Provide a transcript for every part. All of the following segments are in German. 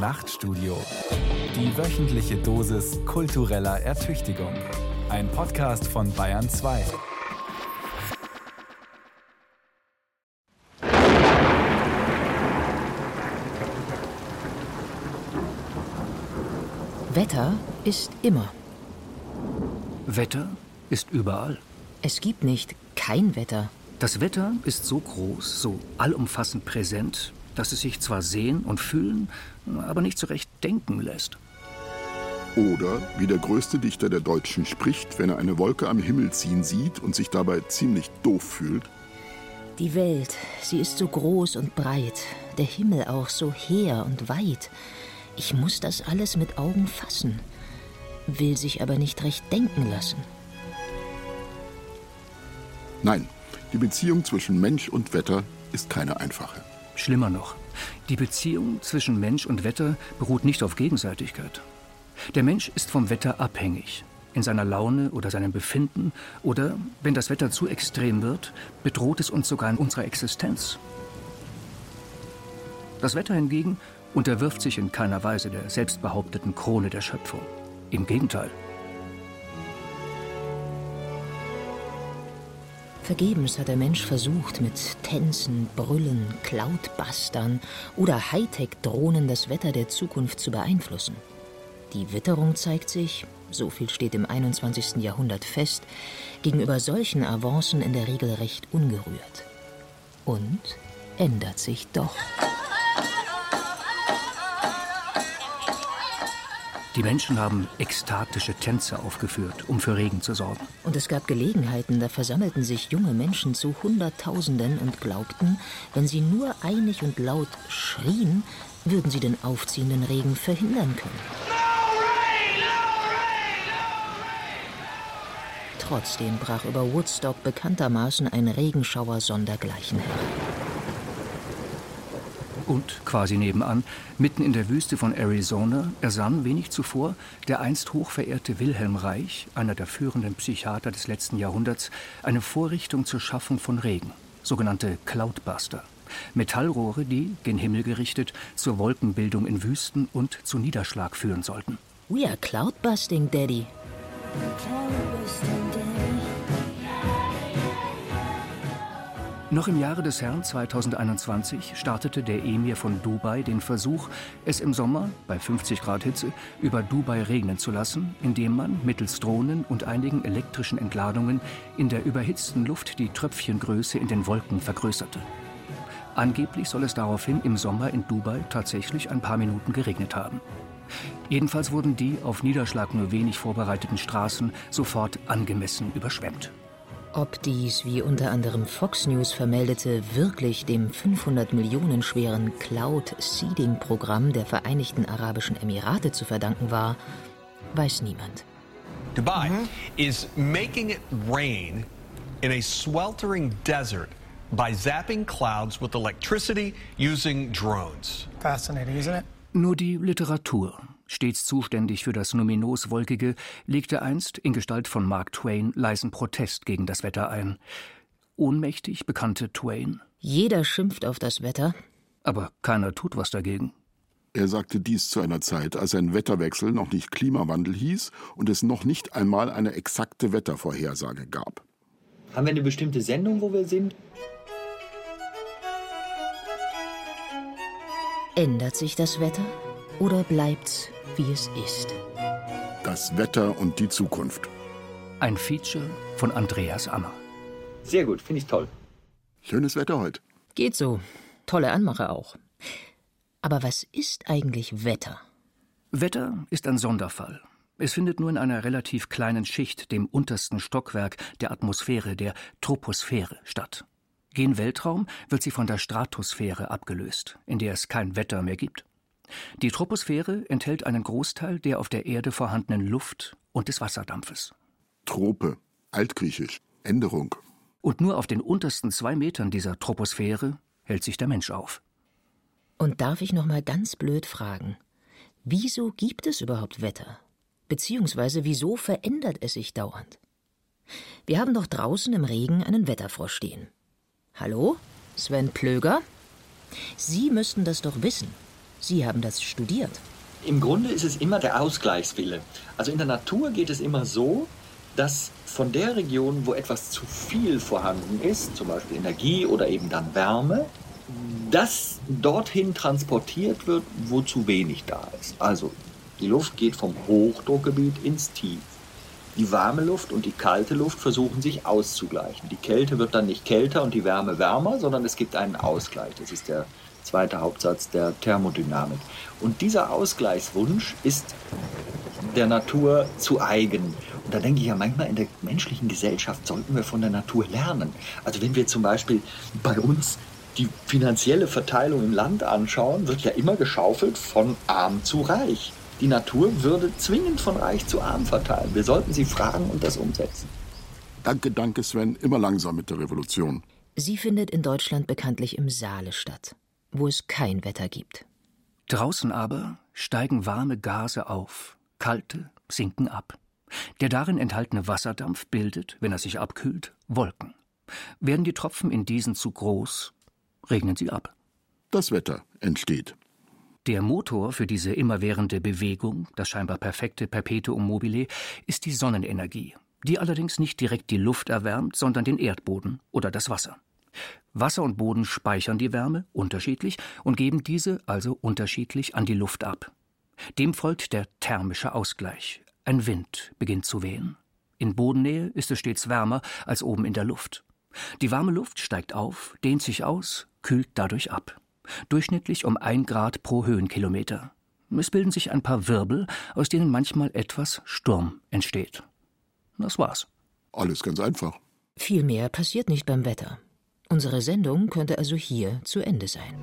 Nachtstudio. Die wöchentliche Dosis kultureller Ertüchtigung. Ein Podcast von Bayern 2. Wetter ist immer. Wetter ist überall. Es gibt nicht kein Wetter. Das Wetter ist so groß, so allumfassend präsent, dass es sich zwar sehen und fühlen, aber nicht so recht denken lässt. Oder wie der größte Dichter der Deutschen spricht, wenn er eine Wolke am Himmel ziehen sieht und sich dabei ziemlich doof fühlt. Die Welt, sie ist so groß und breit, der Himmel auch so hehr und weit. Ich muss das alles mit Augen fassen, will sich aber nicht recht denken lassen. Nein, die Beziehung zwischen Mensch und Wetter ist keine einfache. Schlimmer noch, die Beziehung zwischen Mensch und Wetter beruht nicht auf Gegenseitigkeit. Der Mensch ist vom Wetter abhängig, in seiner Laune oder seinem Befinden, oder, wenn das Wetter zu extrem wird, bedroht es uns sogar in unserer Existenz. Das Wetter hingegen unterwirft sich in keiner Weise der selbstbehaupteten Krone der Schöpfung. Im Gegenteil. Vergebens hat der Mensch versucht, mit Tänzen, Brüllen, Cloudbustern oder Hightech-Drohnen das Wetter der Zukunft zu beeinflussen. Die Witterung zeigt sich, so viel steht im 21. Jahrhundert fest, gegenüber solchen Avancen in der Regel recht ungerührt. Und ändert sich doch. Die Menschen haben ekstatische Tänze aufgeführt, um für Regen zu sorgen. Und es gab Gelegenheiten, da versammelten sich junge Menschen zu Hunderttausenden und glaubten, wenn sie nur einig und laut schrien, würden sie den aufziehenden Regen verhindern können. Trotzdem brach über Woodstock bekanntermaßen ein Regenschauer sondergleichen herein. Und quasi nebenan, mitten in der Wüste von Arizona, ersann wenig zuvor der einst hochverehrte Wilhelm Reich, einer der führenden Psychiater des letzten Jahrhunderts, eine Vorrichtung zur Schaffung von Regen, sogenannte Cloudbuster. Metallrohre, die, gen Himmel gerichtet, zur Wolkenbildung in Wüsten und zu Niederschlag führen sollten. We are cloudbusting, Daddy. Noch im Jahre des Herrn 2021 startete der Emir von Dubai den Versuch, es im Sommer bei 50 Grad Hitze über Dubai regnen zu lassen, indem man mittels Drohnen und einigen elektrischen Entladungen in der überhitzten Luft die Tröpfchengröße in den Wolken vergrößerte. Angeblich soll es daraufhin im Sommer in Dubai tatsächlich ein paar Minuten geregnet haben. Jedenfalls wurden die auf Niederschlag nur wenig vorbereiteten Straßen sofort angemessen überschwemmt. Ob dies, wie unter anderem Fox News vermeldete, wirklich dem 500 Millionen schweren Cloud-Seeding-Programm der Vereinigten Arabischen Emirate zu verdanken war, weiß niemand. Dubai is making it rain in a sweltering desert by zapping clouds with electricity using drones. Fascinating, isn't it? Nur die Literatur, stets zuständig für das Numinos-Wolkige, legte einst in Gestalt von Mark Twain leisen Protest gegen das Wetter ein. Ohnmächtig bekannte Twain, Jeder schimpft auf das Wetter. aber keiner tut was dagegen. Er sagte dies zu einer Zeit, als ein Wetterwechsel noch nicht Klimawandel hieß und es noch nicht einmal eine exakte Wettervorhersage gab. Haben wir eine bestimmte Sendung, wo wir sind? Ändert sich das Wetter oder bleibt's, wie es ist? Das Wetter und die Zukunft. Ein Feature von Andreas Ammer. Sehr gut, finde ich toll. Schönes Wetter heute. Geht so. Tolle Anmache auch. Aber was ist eigentlich Wetter? Wetter ist ein Sonderfall. Es findet nur in einer relativ kleinen Schicht, dem untersten Stockwerk der Atmosphäre, der Troposphäre, statt. Gen Weltraum wird sie von der Stratosphäre abgelöst, in der es kein Wetter mehr gibt. Die Troposphäre enthält einen Großteil der auf der Erde vorhandenen Luft und des Wasserdampfes. Trope, altgriechisch, Änderung. Und nur auf den untersten zwei Metern dieser Troposphäre hält sich der Mensch auf. Und darf ich noch mal ganz blöd fragen, wieso gibt es überhaupt Wetter? Beziehungsweise wieso verändert es sich dauernd? Wir haben doch draußen im Regen einen Wetterfrosch stehen. Hallo? Sven Plöger? Sie müssten das doch wissen. Sie haben das studiert. Im Grunde ist es immer der Ausgleichswille. Also in der Natur geht es immer so, dass von der Region, wo etwas zu viel vorhanden ist, zum Beispiel Energie oder eben dann Wärme, das dorthin transportiert wird, wo zu wenig da ist. Also die Luft geht vom Hochdruckgebiet ins Tief. Die warme Luft und die kalte Luft versuchen sich auszugleichen. Die Kälte wird dann nicht kälter und die Wärme wärmer, sondern es gibt einen Ausgleich. Das ist der zweite Hauptsatz der Thermodynamik. Und dieser Ausgleichswunsch ist der Natur zu eigen. Und da denke ich ja manchmal, in der menschlichen Gesellschaft sollten wir von der Natur lernen. Also wenn wir zum Beispiel bei uns die finanzielle Verteilung im Land anschauen, wird ja immer geschaufelt von arm zu reich. Die Natur würde zwingend von reich zu arm verteilen. Wir sollten sie fragen und das umsetzen. Danke, danke, Sven. Immer langsam mit der Revolution. Sie findet in Deutschland bekanntlich im Saale statt, wo es kein Wetter gibt. Draußen aber steigen warme Gase auf, kalte sinken ab. Der darin enthaltene Wasserdampf bildet, wenn er sich abkühlt, Wolken. Werden die Tropfen in diesen zu groß, regnen sie ab. Das Wetter entsteht. Der Motor für diese immerwährende Bewegung, das scheinbar perfekte Perpetuum mobile, ist die Sonnenenergie, die allerdings nicht direkt die Luft erwärmt, sondern den Erdboden oder das Wasser. Wasser und Boden speichern die Wärme unterschiedlich und geben diese also unterschiedlich an die Luft ab. Dem folgt der thermische Ausgleich. Ein Wind beginnt zu wehen. In Bodennähe ist es stets wärmer als oben in der Luft. Die warme Luft steigt auf, dehnt sich aus, kühlt dadurch ab. Durchschnittlich um ein Grad pro Höhenkilometer. Es bilden sich ein paar Wirbel, aus denen manchmal etwas Sturm entsteht. Das war's. Alles ganz einfach. Viel mehr passiert nicht beim Wetter. Unsere Sendung könnte also hier zu Ende sein.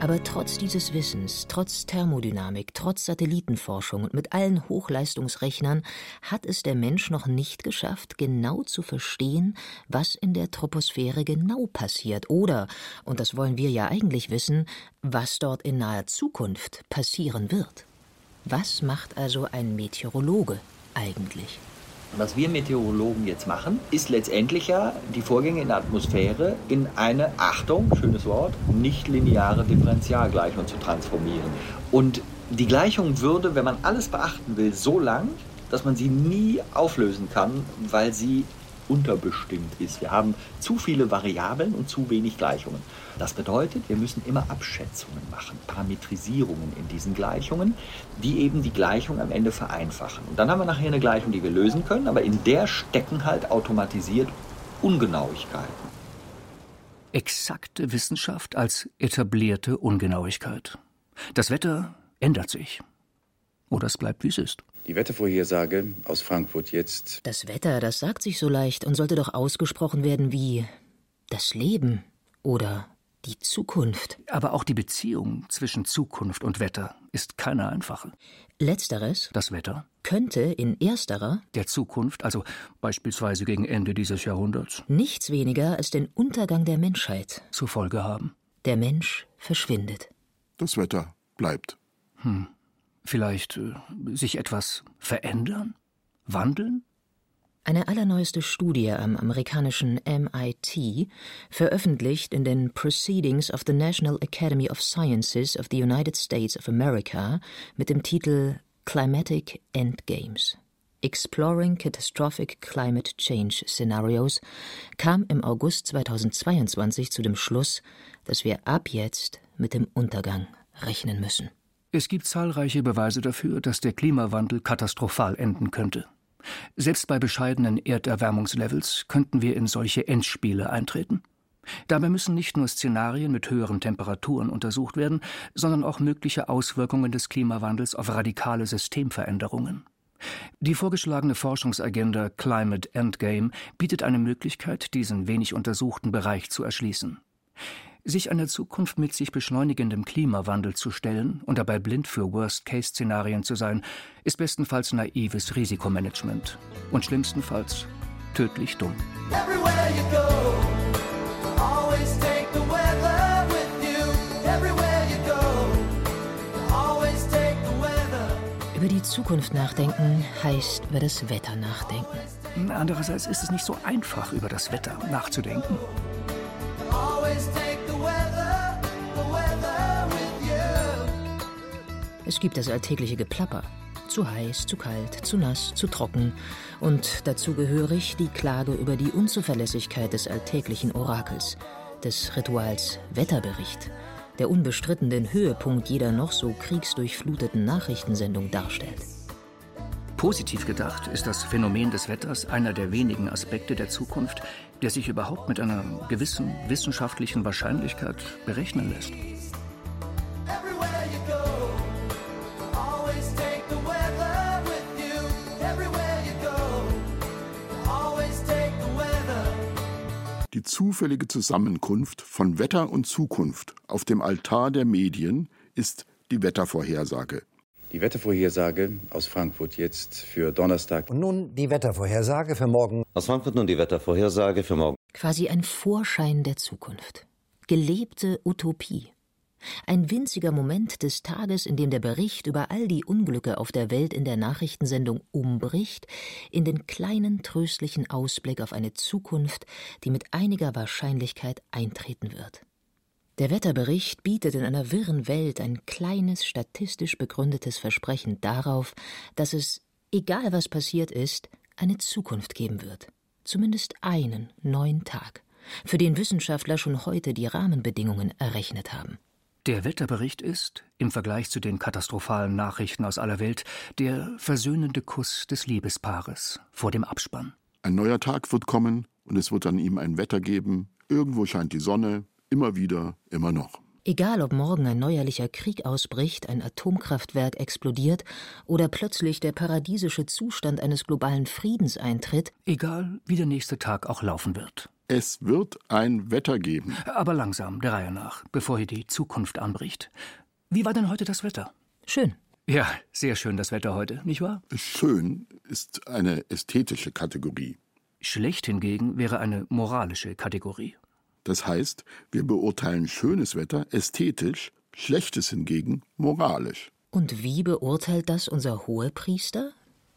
Aber trotz dieses Wissens, trotz Thermodynamik, trotz Satellitenforschung und mit allen Hochleistungsrechnern hat es der Mensch noch nicht geschafft, genau zu verstehen, was in der Troposphäre genau passiert oder, und das wollen wir ja eigentlich wissen, was dort in naher Zukunft passieren wird. Was macht also ein Meteorologe eigentlich? Was wir Meteorologen jetzt machen, ist letztendlich ja die Vorgänge in der Atmosphäre in eine, Achtung, schönes Wort, nicht-lineare Differentialgleichung zu transformieren. Und die Gleichung würde, wenn man alles beachten will, so lang, dass man sie nie auflösen kann, weil sie unterbestimmt ist. Wir haben zu viele Variablen und zu wenig Gleichungen. Das bedeutet, wir müssen immer Abschätzungen machen, Parametrisierungen in diesen Gleichungen, die eben die Gleichung am Ende vereinfachen. Und dann haben wir nachher eine Gleichung, die wir lösen können, aber in der stecken halt automatisiert Ungenauigkeiten. Exakte Wissenschaft als etablierte Ungenauigkeit. Das Wetter ändert sich. Oder es bleibt, wie es ist. Die Wettervorhersage aus Frankfurt jetzt. Das Wetter, das sagt sich so leicht und sollte doch ausgesprochen werden wie das Leben oder die Zukunft. Aber auch die Beziehung zwischen Zukunft und Wetter ist keine einfache. Letzteres, das Wetter, könnte in ersterer, der Zukunft, also beispielsweise gegen Ende dieses Jahrhunderts, nichts weniger als den Untergang der Menschheit zur Folge haben. Der Mensch verschwindet. Das Wetter bleibt. Hm. Vielleicht äh, sich etwas verändern? Wandeln? Eine allerneueste Studie am amerikanischen MIT, veröffentlicht in den Proceedings of the National Academy of Sciences of the United States of America mit dem Titel Climatic Endgames. Exploring Catastrophic Climate Change Scenarios kam im August 2022 zu dem Schluss, dass wir ab jetzt mit dem Untergang rechnen müssen. Es gibt zahlreiche Beweise dafür, dass der Klimawandel katastrophal enden könnte. Selbst bei bescheidenen Erderwärmungslevels könnten wir in solche Endspiele eintreten. Dabei müssen nicht nur Szenarien mit höheren Temperaturen untersucht werden, sondern auch mögliche Auswirkungen des Klimawandels auf radikale Systemveränderungen. Die vorgeschlagene Forschungsagenda Climate Endgame bietet eine Möglichkeit, diesen wenig untersuchten Bereich zu erschließen. Sich einer Zukunft mit sich beschleunigendem Klimawandel zu stellen und dabei blind für Worst-Case-Szenarien zu sein, ist bestenfalls naives Risikomanagement und schlimmstenfalls tödlich dumm. Über die Zukunft nachdenken heißt über das Wetter nachdenken. Andererseits ist es nicht so einfach, über das Wetter nachzudenken. Es gibt das alltägliche Geplapper. Zu heiß, zu kalt, zu nass, zu trocken. Und dazu gehörig die Klage über die Unzuverlässigkeit des alltäglichen Orakels, des Rituals Wetterbericht, der unbestritten den Höhepunkt jeder noch so kriegsdurchfluteten Nachrichtensendung darstellt. Positiv gedacht ist das Phänomen des Wetters einer der wenigen Aspekte der Zukunft, der sich überhaupt mit einer gewissen wissenschaftlichen Wahrscheinlichkeit berechnen lässt. Zufällige Zusammenkunft von Wetter und Zukunft auf dem Altar der Medien ist die Wettervorhersage. Die Wettervorhersage aus Frankfurt jetzt für Donnerstag. Und nun die Wettervorhersage für morgen. Aus Frankfurt nun die Wettervorhersage für morgen. Quasi ein Vorschein der Zukunft. Gelebte Utopie. Ein winziger Moment des Tages, in dem der Bericht über all die Unglücke auf der Welt in der Nachrichtensendung umbricht, in den kleinen tröstlichen Ausblick auf eine Zukunft, die mit einiger Wahrscheinlichkeit eintreten wird. Der Wetterbericht bietet in einer wirren Welt ein kleines, statistisch begründetes Versprechen darauf, dass es, egal was passiert ist, eine Zukunft geben wird. Zumindest einen neuen Tag, für den Wissenschaftler schon heute die Rahmenbedingungen errechnet haben. Der Wetterbericht ist, im Vergleich zu den katastrophalen Nachrichten aus aller Welt, der versöhnende Kuss des Liebespaares vor dem Abspann. Ein neuer Tag wird kommen und es wird an ihm ein Wetter geben. Irgendwo scheint die Sonne, Immer wieder, immer noch. Egal, ob morgen ein neuerlicher Krieg ausbricht, ein Atomkraftwerk explodiert oder plötzlich der paradiesische Zustand eines globalen Friedens eintritt. Egal, wie der nächste Tag auch laufen wird. Es wird ein Wetter geben. Aber langsam, der Reihe nach, bevor hier die Zukunft anbricht. Wie war denn heute das Wetter? Schön. Ja, sehr schön das Wetter heute, nicht wahr? Schön ist eine ästhetische Kategorie. Schlecht hingegen wäre eine moralische Kategorie. Das heißt, wir beurteilen schönes Wetter ästhetisch, schlechtes hingegen moralisch. Und wie beurteilt das unser Hohepriester,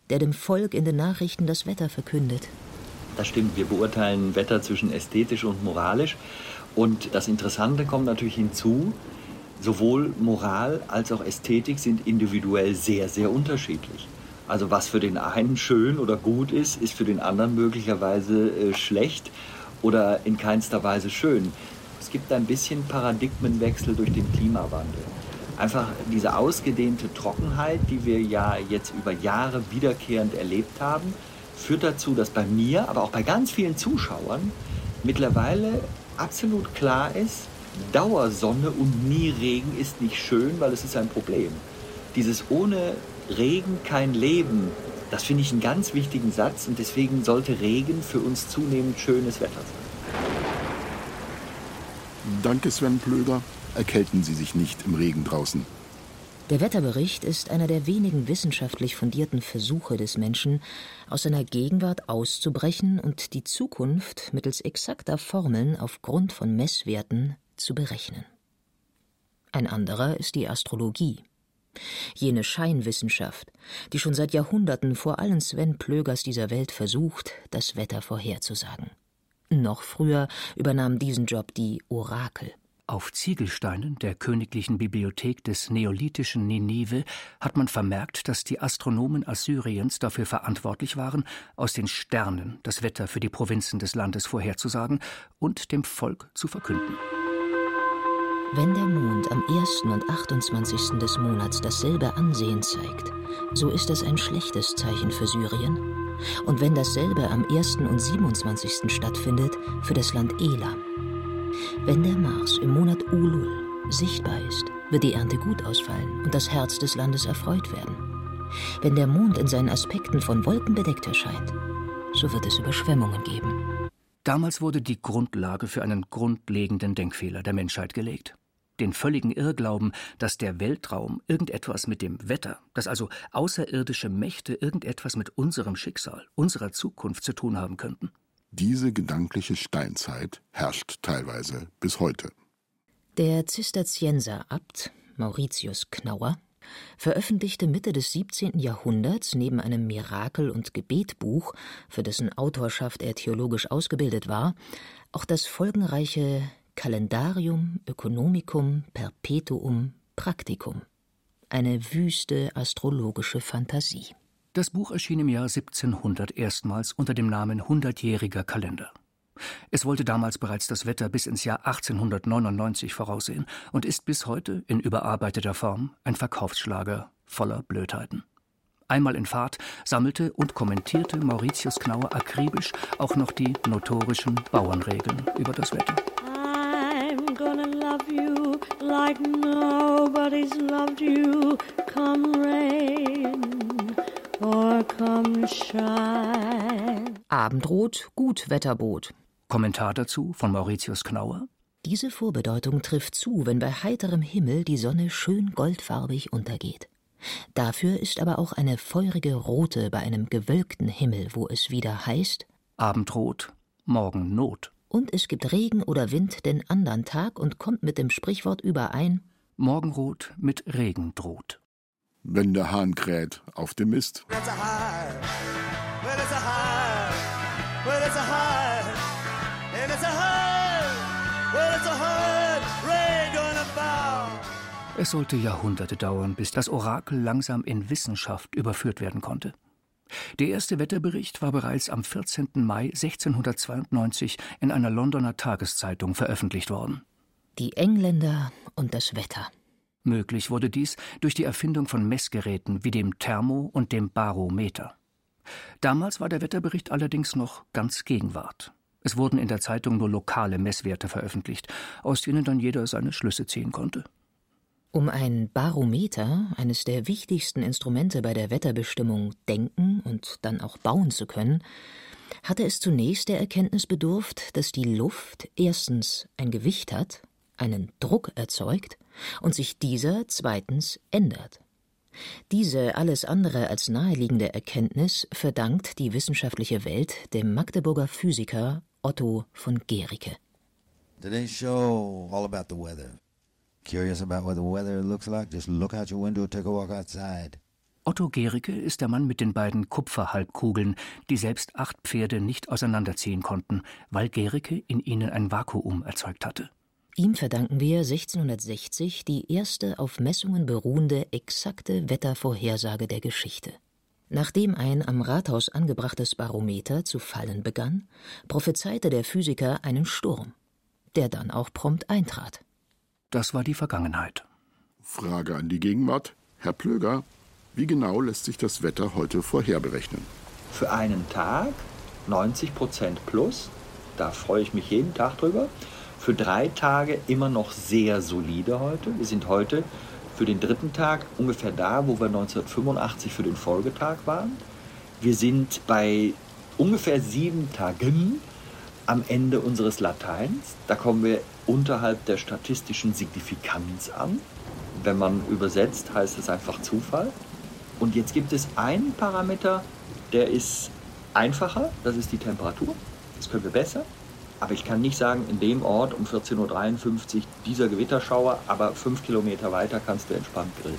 der dem Volk in den Nachrichten das Wetter verkündet? Das stimmt, wir beurteilen Wetter zwischen ästhetisch und moralisch. Und das Interessante kommt natürlich hinzu, sowohl Moral als auch Ästhetik sind individuell sehr, sehr unterschiedlich. Also was für den einen schön oder gut ist, ist für den anderen möglicherweise äh, schlecht oder in keinster Weise schön. Es gibt ein bisschen Paradigmenwechsel durch den Klimawandel. Einfach diese ausgedehnte Trockenheit, die wir ja jetzt über Jahre wiederkehrend erlebt haben, führt dazu, dass bei mir, aber auch bei ganz vielen Zuschauern mittlerweile absolut klar ist, Dauersonne und nie Regen ist nicht schön, weil es ist ein Problem. Dieses ohne Regen kein Leben das finde ich einen ganz wichtigen Satz und deswegen sollte Regen für uns zunehmend schönes Wetter sein. Danke, Sven Plöger. Erkälten Sie sich nicht im Regen draußen. Der Wetterbericht ist einer der wenigen wissenschaftlich fundierten Versuche des Menschen, aus seiner Gegenwart auszubrechen und die Zukunft mittels exakter Formeln aufgrund von Messwerten zu berechnen. Ein anderer ist die Astrologie jene Scheinwissenschaft, die schon seit Jahrhunderten vor allen Sven Plögers dieser Welt versucht, das Wetter vorherzusagen. Noch früher übernahm diesen Job die Orakel. Auf Ziegelsteinen der königlichen Bibliothek des neolithischen Ninive hat man vermerkt, dass die Astronomen Assyriens dafür verantwortlich waren, aus den Sternen das Wetter für die Provinzen des Landes vorherzusagen und dem Volk zu verkünden. Wenn der Mond am 1. und 28. des Monats dasselbe Ansehen zeigt, so ist das ein schlechtes Zeichen für Syrien. Und wenn dasselbe am 1. und 27. stattfindet, für das Land Elam. Wenn der Mars im Monat Ulul sichtbar ist, wird die Ernte gut ausfallen und das Herz des Landes erfreut werden. Wenn der Mond in seinen Aspekten von Wolken bedeckt erscheint, so wird es Überschwemmungen geben. Damals wurde die Grundlage für einen grundlegenden Denkfehler der Menschheit gelegt. Den völligen Irrglauben, dass der Weltraum irgendetwas mit dem Wetter, dass also außerirdische Mächte irgendetwas mit unserem Schicksal, unserer Zukunft zu tun haben könnten. Diese gedankliche Steinzeit herrscht teilweise bis heute. Der Zisterzienserabt Mauritius Knauer veröffentlichte Mitte des 17. Jahrhunderts neben einem Mirakel- und Gebetbuch, für dessen Autorschaft er theologisch ausgebildet war, auch das folgenreiche Calendarium Ökonomicum Perpetuum Practicum, Eine wüste astrologische Fantasie. Das Buch erschien im Jahr 1700 erstmals unter dem Namen Hundertjähriger Kalender. Es wollte damals bereits das Wetter bis ins Jahr 1899 voraussehen und ist bis heute in überarbeiteter Form ein Verkaufsschlager voller Blödheiten. Einmal in Fahrt sammelte und kommentierte Mauritius Knauer akribisch auch noch die notorischen Bauernregeln über das Wetter. I'm gonna love you like nobody's loved you, come rain or come shine. Abendrot, Gutwetterboot. Kommentar dazu von Mauritius Knauer. Diese Vorbedeutung trifft zu, wenn bei heiterem Himmel die Sonne schön goldfarbig untergeht. Dafür ist aber auch eine feurige Rote bei einem gewölkten Himmel, wo es wieder heißt Abendrot, morgen Not. Und es gibt Regen oder Wind den andern Tag und kommt mit dem Sprichwort überein Morgenrot mit Regen droht. Wenn der Hahn kräht auf dem Mist. Es sollte Jahrhunderte dauern, bis das Orakel langsam in Wissenschaft überführt werden konnte. Der erste Wetterbericht war bereits am 14. Mai 1692 in einer Londoner Tageszeitung veröffentlicht worden. Die Engländer und das Wetter. Möglich wurde dies durch die Erfindung von Messgeräten wie dem Thermo- und dem Barometer. Damals war der Wetterbericht allerdings noch ganz Gegenwart. Es wurden in der Zeitung nur lokale Messwerte veröffentlicht, aus denen dann jeder seine Schlüsse ziehen konnte. Um ein Barometer, eines der wichtigsten Instrumente bei der Wetterbestimmung, denken und dann auch bauen zu können, hatte es zunächst der Erkenntnis bedurft, dass die Luft erstens ein Gewicht hat, einen Druck erzeugt und sich dieser zweitens ändert. Diese alles andere als naheliegende Erkenntnis verdankt die wissenschaftliche Welt dem Magdeburger Physiker Otto von Guericke. Today's show all about the weather. Curious about what the weather looks like? Just look out your window, take a walk outside. Otto Gericke ist der Mann mit den beiden Kupferhalbkugeln, die selbst acht Pferde nicht auseinanderziehen konnten, weil Gericke in ihnen ein Vakuum erzeugt hatte. Ihm verdanken wir 1660 die erste auf Messungen beruhende exakte Wettervorhersage der Geschichte. Nachdem ein am Rathaus angebrachtes Barometer zu fallen begann, prophezeite der Physiker einen Sturm, der dann auch prompt eintrat. Das war die Vergangenheit. Frage an die Gegenwart. Herr Plöger, wie genau lässt sich das Wetter heute vorherberechnen? Für einen Tag 90 Prozent plus. Da freue ich mich jeden Tag drüber. Für drei Tage immer noch sehr solide heute. Wir sind heute für den dritten Tag ungefähr da, wo wir 1985 für den Folgetag waren. Wir sind bei ungefähr sieben Tagen am Ende unseres Lateins. Da kommen wir unterhalb der statistischen Signifikanz an. Wenn man übersetzt, heißt es einfach Zufall. Und jetzt gibt es einen Parameter, der ist einfacher, das ist die Temperatur. Das können wir besser. Aber ich kann nicht sagen, in dem Ort um 14.53 Uhr dieser Gewitterschauer, aber fünf Kilometer weiter kannst du entspannt grillen.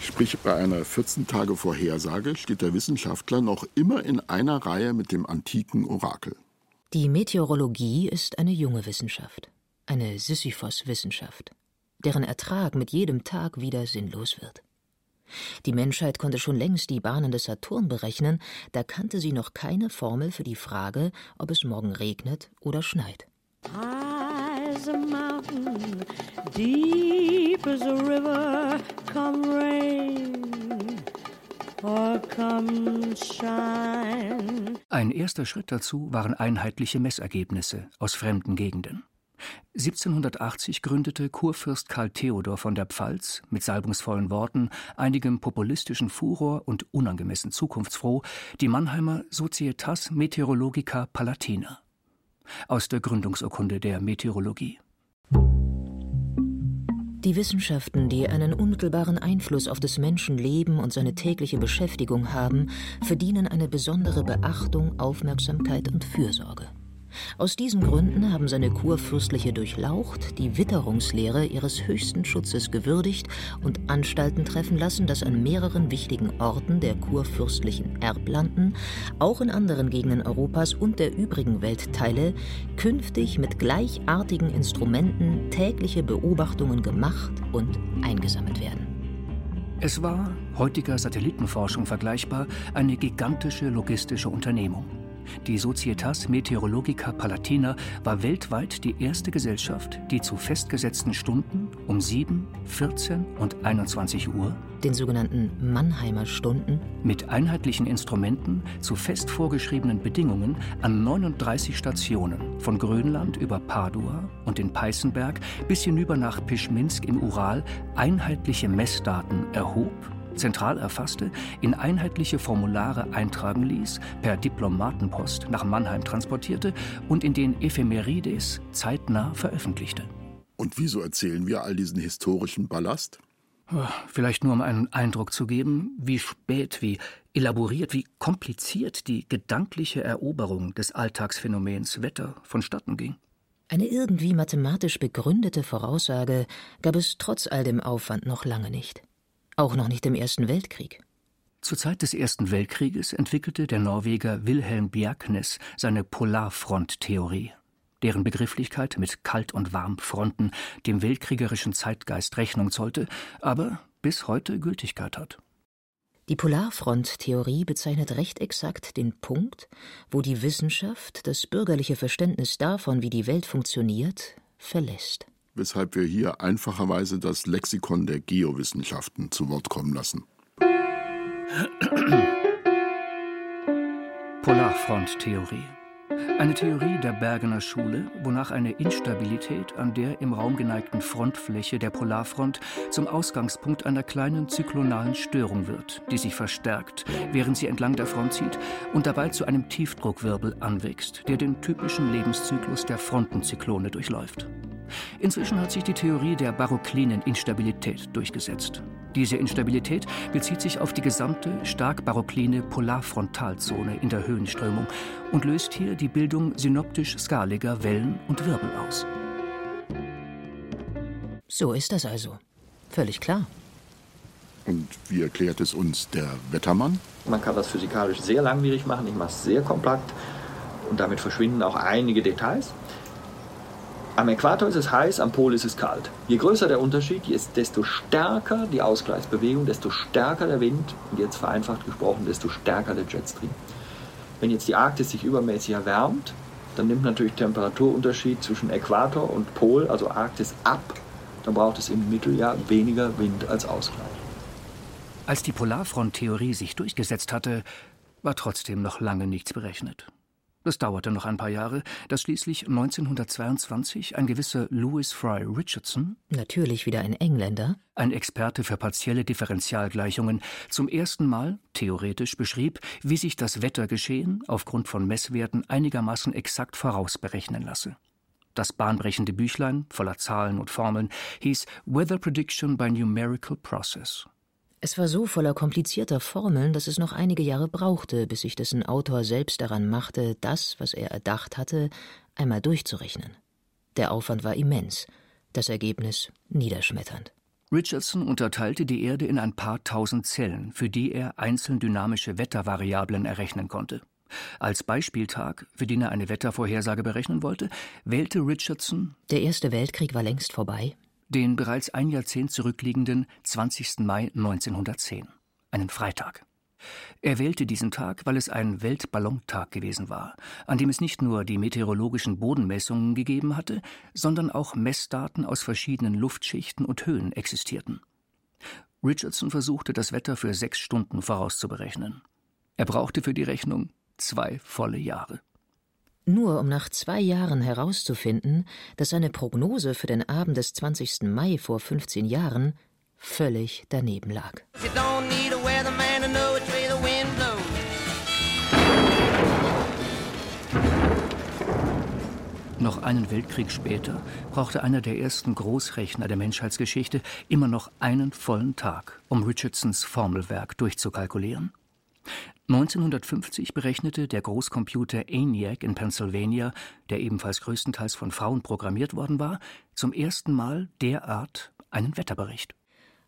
Sprich, bei einer 14-Tage-Vorhersage steht der Wissenschaftler noch immer in einer Reihe mit dem antiken Orakel. Die Meteorologie ist eine junge Wissenschaft, eine Sisyphos-Wissenschaft, deren Ertrag mit jedem Tag wieder sinnlos wird. Die Menschheit konnte schon längst die Bahnen des Saturn berechnen, da kannte sie noch keine Formel für die Frage, ob es morgen regnet oder schneit. High a mountain, deep as a river, come rain. Ein erster Schritt dazu waren einheitliche Messergebnisse aus fremden Gegenden. 1780 gründete Kurfürst Karl Theodor von der Pfalz mit salbungsvollen Worten, einigem populistischen Furor und unangemessen zukunftsfroh die Mannheimer Societas Meteorologica Palatina aus der Gründungsurkunde der Meteorologie. Die Wissenschaften, die einen unmittelbaren Einfluss auf des Menschen Leben und seine tägliche Beschäftigung haben, verdienen eine besondere Beachtung, Aufmerksamkeit und Fürsorge. Aus diesen Gründen haben seine Kurfürstliche Durchlaucht die Witterungslehre ihres höchsten Schutzes gewürdigt und Anstalten treffen lassen, dass an mehreren wichtigen Orten der kurfürstlichen Erblanden, auch in anderen Gegenden Europas und der übrigen Weltteile, künftig mit gleichartigen Instrumenten tägliche Beobachtungen gemacht und eingesammelt werden. Es war, heutiger Satellitenforschung vergleichbar, eine gigantische logistische Unternehmung. Die Societas Meteorologica Palatina war weltweit die erste Gesellschaft, die zu festgesetzten Stunden um 7, 14 und 21 Uhr, den sogenannten Mannheimer Stunden, mit einheitlichen Instrumenten zu fest vorgeschriebenen Bedingungen an 39 Stationen von Grönland über Padua und den Peißenberg bis hinüber nach Pischminsk im Ural einheitliche Messdaten erhob zentral erfasste, in einheitliche Formulare eintragen ließ, per Diplomatenpost nach Mannheim transportierte und in den Ephemerides zeitnah veröffentlichte. Und wieso erzählen wir all diesen historischen Ballast? Vielleicht nur um einen Eindruck zu geben, wie spät, wie elaboriert, wie kompliziert die gedankliche Eroberung des Alltagsphänomens Wetter vonstatten ging. Eine irgendwie mathematisch begründete Voraussage gab es trotz all dem Aufwand noch lange nicht. Auch noch nicht im Ersten Weltkrieg. Zur Zeit des Ersten Weltkrieges entwickelte der Norweger Wilhelm Bjerknes seine Polarfront-Theorie, deren Begrifflichkeit mit Kalt- und Warmfronten dem weltkriegerischen Zeitgeist Rechnung zollte, aber bis heute Gültigkeit hat. Die Polarfront-Theorie bezeichnet recht exakt den Punkt, wo die Wissenschaft das bürgerliche Verständnis davon, wie die Welt funktioniert, verlässt weshalb wir hier einfacherweise das Lexikon der Geowissenschaften zu Wort kommen lassen. Polarfronttheorie. Eine Theorie der Bergener Schule, wonach eine Instabilität an der im Raum geneigten Frontfläche der Polarfront zum Ausgangspunkt einer kleinen zyklonalen Störung wird, die sich verstärkt, während sie entlang der Front zieht und dabei zu einem Tiefdruckwirbel anwächst, der den typischen Lebenszyklus der Frontenzyklone durchläuft. Inzwischen hat sich die Theorie der baroklinen Instabilität durchgesetzt. Diese Instabilität bezieht sich auf die gesamte stark barokline Polarfrontalzone in der Höhenströmung und löst hier die Bildung synoptisch-skaliger Wellen und Wirbel aus. So ist das also. Völlig klar. Und wie erklärt es uns der Wettermann? Man kann das physikalisch sehr langwierig machen, ich mache es sehr kompakt und damit verschwinden auch einige Details. Am Äquator ist es heiß, am Pol ist es kalt. Je größer der Unterschied, desto stärker die Ausgleichsbewegung, desto stärker der Wind und jetzt vereinfacht gesprochen, desto stärker der Jetstream. Wenn jetzt die Arktis sich übermäßig erwärmt, dann nimmt natürlich Temperaturunterschied zwischen Äquator und Pol, also Arktis, ab. Dann braucht es im Mitteljahr weniger Wind als Ausgleich. Als die Polarfront-Theorie sich durchgesetzt hatte, war trotzdem noch lange nichts berechnet. Das dauerte noch ein paar Jahre, dass schließlich 1922 ein gewisser Louis Fry Richardson, natürlich wieder ein Engländer, ein Experte für partielle Differentialgleichungen, zum ersten Mal theoretisch beschrieb, wie sich das Wettergeschehen aufgrund von Messwerten einigermaßen exakt vorausberechnen lasse. Das bahnbrechende Büchlein voller Zahlen und Formeln hieß Weather Prediction by Numerical Process es war so voller komplizierter Formeln, dass es noch einige Jahre brauchte, bis sich dessen Autor selbst daran machte, das, was er erdacht hatte, einmal durchzurechnen. Der Aufwand war immens, das Ergebnis niederschmetternd. Richardson unterteilte die Erde in ein paar tausend Zellen, für die er einzeln dynamische Wettervariablen errechnen konnte. Als Beispieltag, für den er eine Wettervorhersage berechnen wollte, wählte Richardson Der Erste Weltkrieg war längst vorbei, den bereits ein Jahrzehnt zurückliegenden 20. Mai 1910, einen Freitag. Er wählte diesen Tag, weil es ein Weltballontag gewesen war, an dem es nicht nur die meteorologischen Bodenmessungen gegeben hatte, sondern auch Messdaten aus verschiedenen Luftschichten und Höhen existierten. Richardson versuchte, das Wetter für sechs Stunden vorauszuberechnen. Er brauchte für die Rechnung zwei volle Jahre nur um nach zwei Jahren herauszufinden, dass seine Prognose für den Abend des 20. Mai vor 15 Jahren völlig daneben lag. Noch einen Weltkrieg später brauchte einer der ersten Großrechner der Menschheitsgeschichte immer noch einen vollen Tag, um Richardsons Formelwerk durchzukalkulieren. 1950 berechnete der Großcomputer ENIAC in Pennsylvania, der ebenfalls größtenteils von Frauen programmiert worden war, zum ersten Mal derart einen Wetterbericht.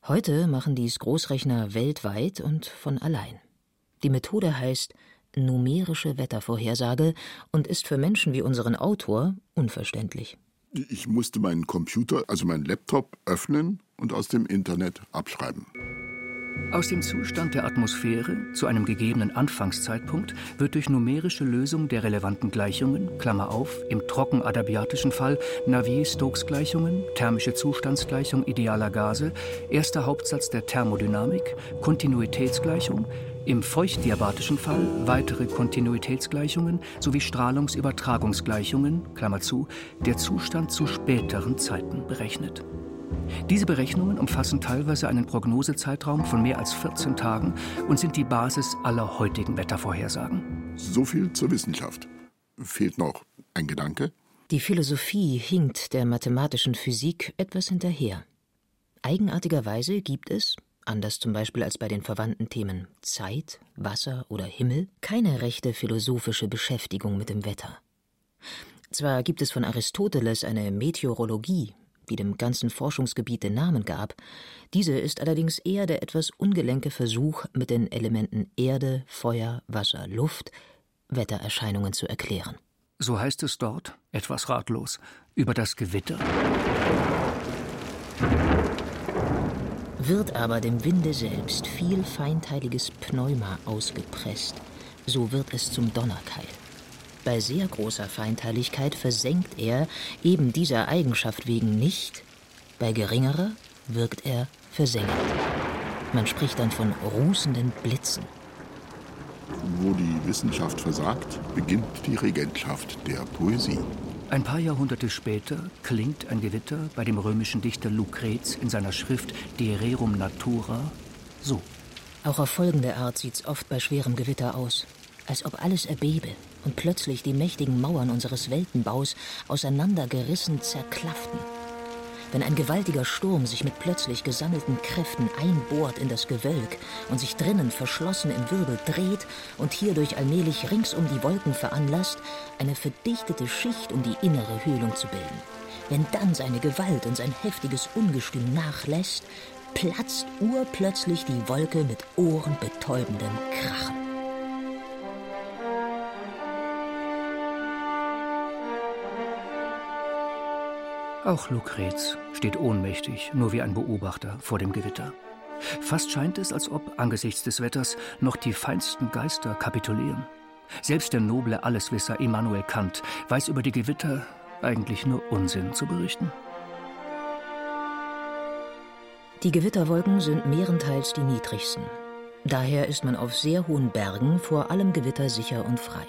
Heute machen dies Großrechner weltweit und von allein. Die Methode heißt numerische Wettervorhersage und ist für Menschen wie unseren Autor unverständlich. Ich musste meinen Computer, also meinen Laptop, öffnen und aus dem Internet abschreiben. Aus dem Zustand der Atmosphäre zu einem gegebenen Anfangszeitpunkt wird durch numerische Lösung der relevanten Gleichungen, Klammer auf, im trockenadabiatischen Fall Navier-Stokes-Gleichungen, thermische Zustandsgleichung idealer Gase, erster Hauptsatz der Thermodynamik, Kontinuitätsgleichung, im feuchtdiabatischen Fall weitere Kontinuitätsgleichungen sowie Strahlungsübertragungsgleichungen, Klammer zu, der Zustand zu späteren Zeiten berechnet. Diese Berechnungen umfassen teilweise einen Prognosezeitraum von mehr als 14 Tagen und sind die Basis aller heutigen Wettervorhersagen. So viel zur Wissenschaft. Fehlt noch ein Gedanke? Die Philosophie hinkt der mathematischen Physik etwas hinterher. Eigenartigerweise gibt es, anders zum Beispiel als bei den verwandten Themen Zeit, Wasser oder Himmel, keine rechte philosophische Beschäftigung mit dem Wetter. Zwar gibt es von Aristoteles eine Meteorologie, die dem ganzen Forschungsgebiet den Namen gab. Diese ist allerdings eher der etwas ungelenke Versuch, mit den Elementen Erde, Feuer, Wasser, Luft Wettererscheinungen zu erklären. So heißt es dort, etwas ratlos, über das Gewitter. Wird aber dem Winde selbst viel feinteiliges Pneuma ausgepresst, so wird es zum Donnerkeil. Bei sehr großer Feinteiligkeit versenkt er eben dieser Eigenschaft wegen nicht, bei geringerer wirkt er versengend. Man spricht dann von rußenden Blitzen. Wo die Wissenschaft versagt, beginnt die Regentschaft der Poesie. Ein paar Jahrhunderte später klingt ein Gewitter bei dem römischen Dichter Lucrez in seiner Schrift De Rerum Natura so. Auch auf folgende Art sieht's oft bei schwerem Gewitter aus, als ob alles erbebe und plötzlich die mächtigen Mauern unseres Weltenbaus auseinandergerissen zerklafften. Wenn ein gewaltiger Sturm sich mit plötzlich gesammelten Kräften einbohrt in das Gewölk und sich drinnen verschlossen im Wirbel dreht und hierdurch allmählich rings um die Wolken veranlasst, eine verdichtete Schicht um die innere Höhlung zu bilden. Wenn dann seine Gewalt und sein heftiges Ungestüm nachlässt, platzt urplötzlich die Wolke mit ohrenbetäubendem Krachen. Auch Lucrez steht ohnmächtig, nur wie ein Beobachter vor dem Gewitter. Fast scheint es, als ob angesichts des Wetters noch die feinsten Geister kapitulieren. Selbst der noble Alleswisser Immanuel Kant weiß über die Gewitter eigentlich nur Unsinn zu berichten. Die Gewitterwolken sind mehrenteils die niedrigsten. Daher ist man auf sehr hohen Bergen vor allem Gewitter sicher und frei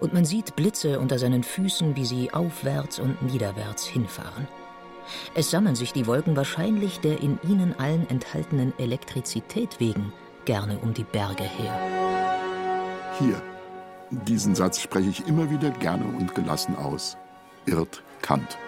und man sieht Blitze unter seinen Füßen, wie sie aufwärts und niederwärts hinfahren. Es sammeln sich die Wolken wahrscheinlich der in ihnen allen enthaltenen Elektrizität wegen gerne um die Berge her. Hier, diesen Satz spreche ich immer wieder gerne und gelassen aus. Irrt Kant.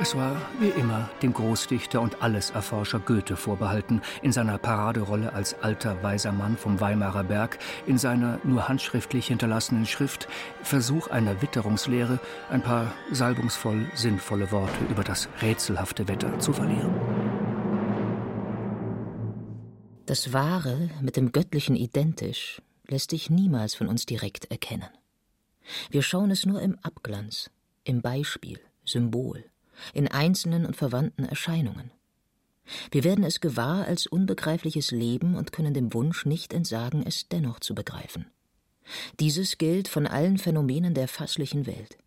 Es war, wie immer, dem Großdichter und Alleserforscher Goethe vorbehalten, in seiner Paraderolle als alter, weiser Mann vom Weimarer Berg, in seiner nur handschriftlich hinterlassenen Schrift Versuch einer Witterungslehre ein paar salbungsvoll sinnvolle Worte über das rätselhafte Wetter zu verlieren. Das Wahre mit dem Göttlichen identisch lässt sich niemals von uns direkt erkennen. Wir schauen es nur im Abglanz, im Beispiel, Symbol in einzelnen und verwandten Erscheinungen. Wir werden es gewahr als unbegreifliches Leben und können dem Wunsch nicht entsagen, es dennoch zu begreifen. Dieses gilt von allen Phänomenen der fasslichen Welt.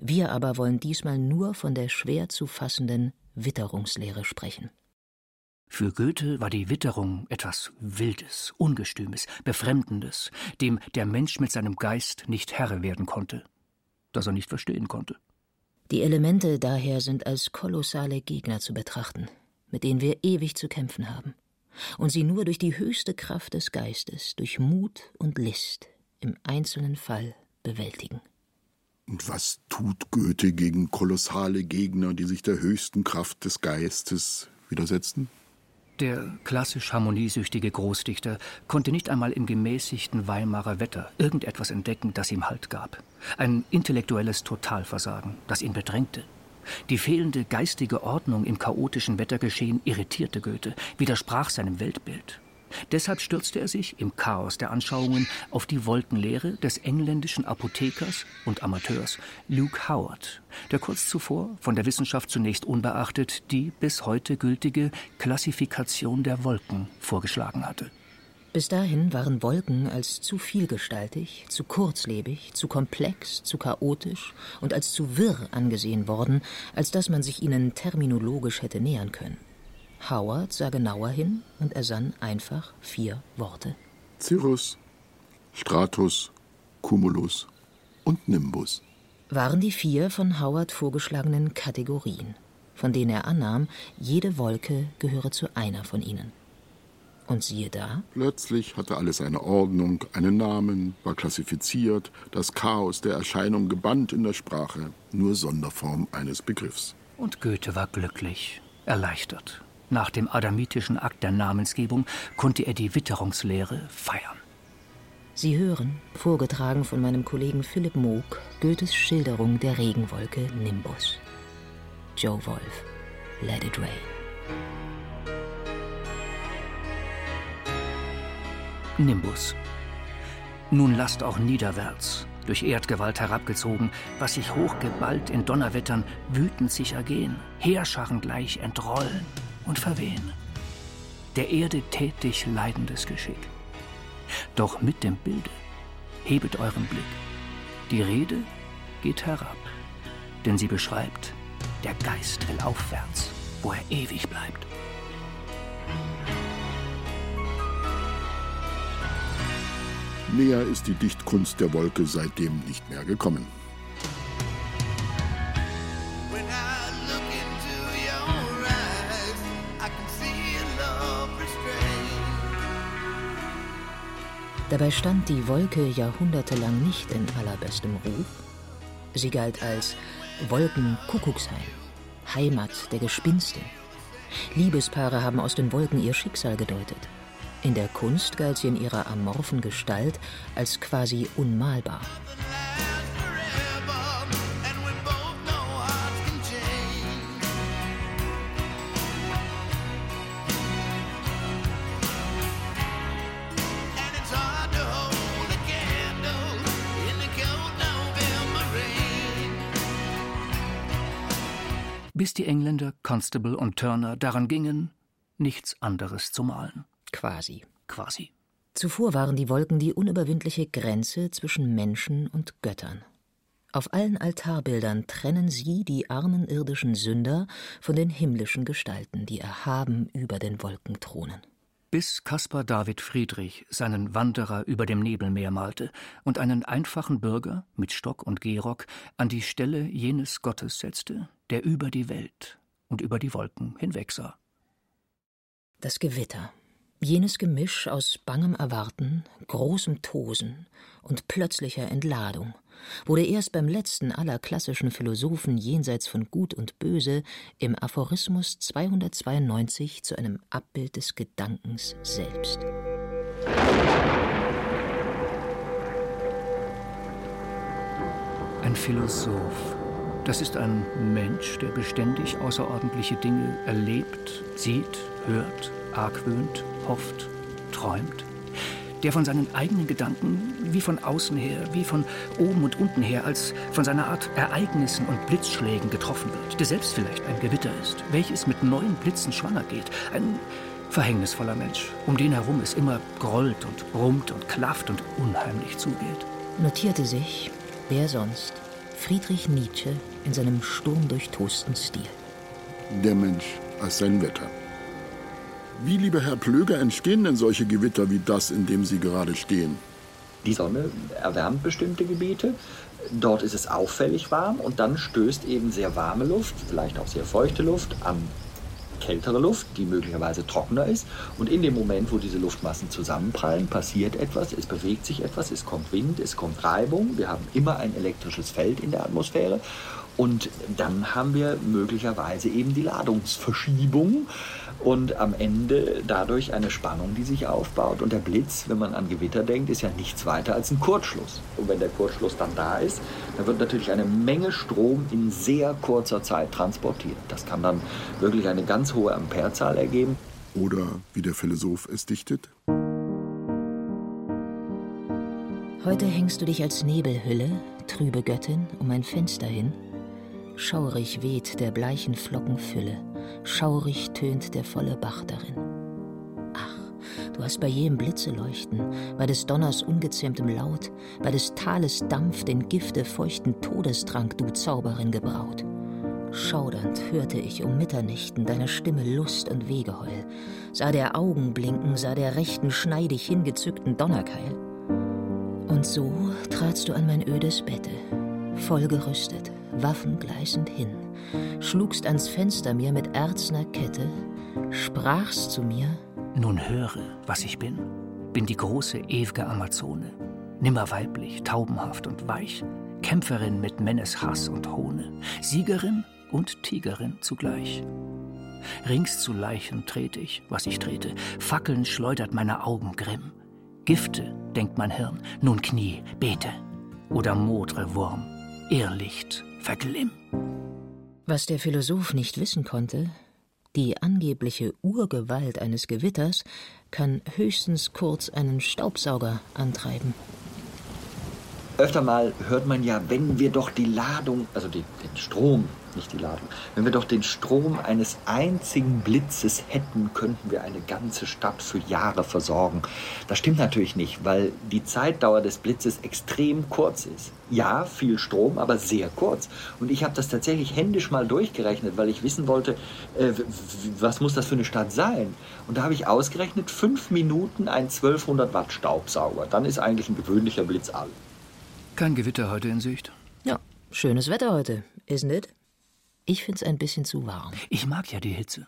Wir aber wollen diesmal nur von der schwer zu fassenden Witterungslehre sprechen. Für Goethe war die Witterung etwas Wildes, Ungestümes, Befremdendes, dem der Mensch mit seinem Geist nicht Herr werden konnte, das er nicht verstehen konnte. Die Elemente daher sind als kolossale Gegner zu betrachten, mit denen wir ewig zu kämpfen haben, und sie nur durch die höchste Kraft des Geistes, durch Mut und List im einzelnen Fall bewältigen. Und was tut Goethe gegen kolossale Gegner, die sich der höchsten Kraft des Geistes widersetzen? Der klassisch harmoniesüchtige Großdichter konnte nicht einmal im gemäßigten Weimarer Wetter irgendetwas entdecken, das ihm Halt gab. Ein intellektuelles Totalversagen, das ihn bedrängte. Die fehlende geistige Ordnung im chaotischen Wettergeschehen irritierte Goethe, widersprach seinem Weltbild. Deshalb stürzte er sich im Chaos der Anschauungen auf die Wolkenlehre des engländischen Apothekers und Amateurs Luke Howard, der kurz zuvor, von der Wissenschaft zunächst unbeachtet, die bis heute gültige Klassifikation der Wolken vorgeschlagen hatte. Bis dahin waren Wolken als zu vielgestaltig, zu kurzlebig, zu komplex, zu chaotisch und als zu wirr angesehen worden, als dass man sich ihnen terminologisch hätte nähern können. Howard sah genauer hin und ersann einfach vier Worte. Cirrus, Stratus, Cumulus und Nimbus. Waren die vier von Howard vorgeschlagenen Kategorien, von denen er annahm, jede Wolke gehöre zu einer von ihnen. Und siehe da. Plötzlich hatte alles eine Ordnung, einen Namen, war klassifiziert, das Chaos der Erscheinung gebannt in der Sprache, nur Sonderform eines Begriffs. Und Goethe war glücklich, erleichtert. Nach dem adamitischen Akt der Namensgebung konnte er die Witterungslehre feiern. Sie hören, vorgetragen von meinem Kollegen Philipp Moog, Goethes Schilderung der Regenwolke Nimbus. Joe Wolf, Let It Rain. Nimbus. Nun lasst auch niederwärts, durch Erdgewalt herabgezogen, was sich hochgeballt in Donnerwettern wütend sich ergehen, Heerscharen gleich entrollen und verwehen. Der Erde tätig leidendes Geschick. Doch mit dem Bilde hebet euren Blick. Die Rede geht herab, denn sie beschreibt, der Geist will aufwärts, wo er ewig bleibt. Näher ist die Dichtkunst der Wolke seitdem nicht mehr gekommen. Dabei stand die Wolke jahrhundertelang nicht in allerbestem Ruf. Sie galt als Wolkenkuckucksheim, Heimat der Gespinste. Liebespaare haben aus den Wolken ihr Schicksal gedeutet. In der Kunst galt sie in ihrer amorphen Gestalt als quasi unmalbar. Bis die Engländer Constable und Turner daran gingen, nichts anderes zu malen. Quasi. Quasi. Zuvor waren die Wolken die unüberwindliche Grenze zwischen Menschen und Göttern. Auf allen Altarbildern trennen sie die armen irdischen Sünder von den himmlischen Gestalten, die erhaben über den Wolken thronen. Bis Caspar David Friedrich seinen Wanderer über dem Nebelmeer malte und einen einfachen Bürger mit Stock und Gehrock an die Stelle jenes Gottes setzte, der über die Welt und über die Wolken hinwegsah. Das Gewitter, jenes Gemisch aus bangem Erwarten, großem Tosen und plötzlicher Entladung, wurde erst beim letzten aller klassischen Philosophen jenseits von Gut und Böse im Aphorismus 292 zu einem Abbild des Gedankens selbst. Ein Philosoph, das ist ein Mensch, der beständig außerordentliche Dinge erlebt, sieht, hört, argwöhnt, hofft, träumt, der von seinen eigenen Gedanken wie von außen her, wie von oben und unten her, als von seiner Art Ereignissen und Blitzschlägen getroffen wird, der selbst vielleicht ein Gewitter ist, welches mit neuen Blitzen schwanger geht, ein verhängnisvoller Mensch, um den herum es immer grollt und brummt und klafft und unheimlich zugeht. Notierte sich, wer sonst, Friedrich Nietzsche in seinem sturmdurchtosten Stil. Der Mensch als sein Wetter. Wie, lieber Herr Plöger, entstehen denn solche Gewitter wie das, in dem Sie gerade stehen? Die Sonne erwärmt bestimmte Gebiete. Dort ist es auffällig warm und dann stößt eben sehr warme Luft, vielleicht auch sehr feuchte Luft an kältere Luft, die möglicherweise trockener ist. Und in dem Moment, wo diese Luftmassen zusammenprallen, passiert etwas, es bewegt sich etwas, es kommt Wind, es kommt Reibung. Wir haben immer ein elektrisches Feld in der Atmosphäre. Und dann haben wir möglicherweise eben die Ladungsverschiebung und am Ende dadurch eine Spannung, die sich aufbaut. Und der Blitz, wenn man an Gewitter denkt, ist ja nichts weiter als ein Kurzschluss. Und wenn der Kurzschluss dann da ist, dann wird natürlich eine Menge Strom in sehr kurzer Zeit transportiert. Das kann dann wirklich eine ganz hohe Amperezahl ergeben. Oder wie der Philosoph es dichtet. Heute hängst du dich als Nebelhülle, trübe Göttin, um ein Fenster hin. Schaurig weht der bleichen Flocken Fülle, schaurig tönt der volle Bach darin. Ach, du hast bei jedem Blitze leuchten, bei des Donners ungezähmtem Laut, bei des Tales Dampf den Gifte feuchten Todestrank du Zauberin gebraut. Schaudernd hörte ich um Mitternächten deiner Stimme Lust und Wegeheul, sah der Augen blinken, sah der rechten schneidig hingezückten Donnerkeil. Und so tratst du an mein ödes Bette, voll gerüstet, Waffen gleißend hin, schlugst ans Fenster mir mit erzner Kette, sprachst zu mir: Nun höre, was ich bin. Bin die große, ew'ge Amazone, nimmer weiblich, taubenhaft und weich, Kämpferin mit Männes Hass und Hohne, Siegerin und Tigerin zugleich. Rings zu Leichen trete ich, was ich trete, Fackeln schleudert meine Augen grimm. Gifte, denkt mein Hirn, nun knie, bete. Oder modre Wurm, Irrlicht, verglimm. Was der Philosoph nicht wissen konnte, die angebliche Urgewalt eines Gewitters kann höchstens kurz einen Staubsauger antreiben. Öfter mal hört man ja, wenn wir doch die Ladung, also die, den Strom, nicht die Ladung, wenn wir doch den Strom eines einzigen Blitzes hätten, könnten wir eine ganze Stadt für Jahre versorgen. Das stimmt natürlich nicht, weil die Zeitdauer des Blitzes extrem kurz ist. Ja, viel Strom, aber sehr kurz. Und ich habe das tatsächlich händisch mal durchgerechnet, weil ich wissen wollte, äh, was muss das für eine Stadt sein? Und da habe ich ausgerechnet, fünf Minuten ein 1200 Watt Staubsauger. Dann ist eigentlich ein gewöhnlicher Blitz all. Kein Gewitter heute in Sicht. Ja, schönes Wetter heute, isn't it? Ich find's ein bisschen zu warm. Ich mag ja die Hitze.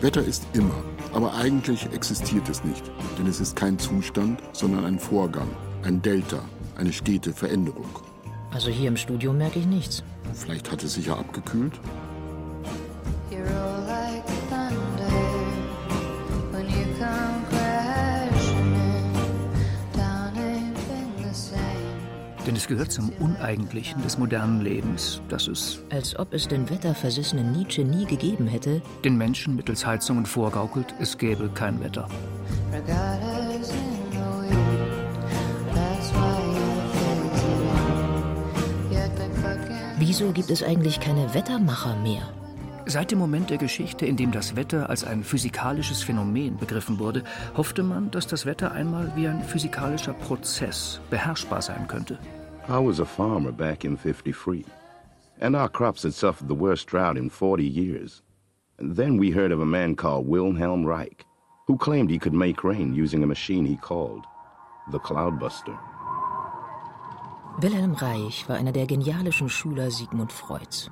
Wetter ist immer, aber eigentlich existiert es nicht, denn es ist kein Zustand, sondern ein Vorgang, ein Delta, eine stete Veränderung. Also hier im Studio merke ich nichts. Vielleicht hat es sich ja abgekühlt. Denn es gehört zum Uneigentlichen des modernen Lebens, dass es, Als ob es den wetterversessenen Nietzsche nie gegeben hätte, den Menschen mittels Heizungen vorgaukelt, es gäbe kein Wetter. wieso gibt es eigentlich keine Wettermacher mehr? Seit dem Moment der Geschichte, in dem das Wetter als ein physikalisches Phänomen begriffen wurde, hoffte man, dass das Wetter einmal wie ein physikalischer Prozess beherrschbar sein könnte. I was a farmer back in 53, and our crops had suffered the worst drought in 40 years. And then we heard of a man called Wilhelm Reich, who claimed he could make rain using a machine he called the Cloudbuster. Wilhelm Reich war einer der genialischen Schüler Sigmund Freuds.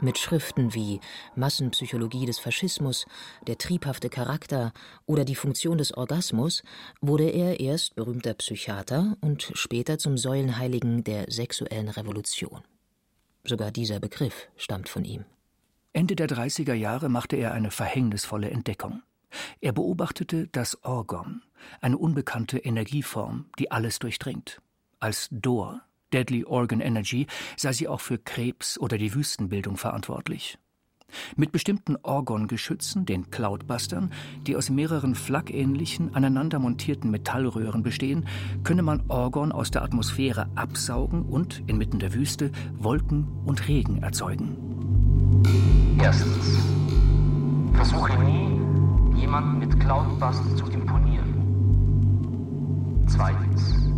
Mit Schriften wie Massenpsychologie des Faschismus, der triebhafte Charakter oder die Funktion des Orgasmus wurde er erst berühmter Psychiater und später zum Säulenheiligen der sexuellen Revolution. Sogar dieser Begriff stammt von ihm. Ende der 30er Jahre machte er eine verhängnisvolle Entdeckung. Er beobachtete das Orgon, eine unbekannte Energieform, die alles durchdringt. Als Dor, Deadly Organ Energy, sei sie auch für Krebs oder die Wüstenbildung verantwortlich. Mit bestimmten Orgon-Geschützen, den Cloudbustern, die aus mehreren flak-ähnlichen, aneinander montierten Metallröhren bestehen, könne man Orgon aus der Atmosphäre absaugen und, inmitten der Wüste, Wolken und Regen erzeugen. Erstens. Versuche nie, jemanden mit Cloudbuster zu imponieren. Zweitens.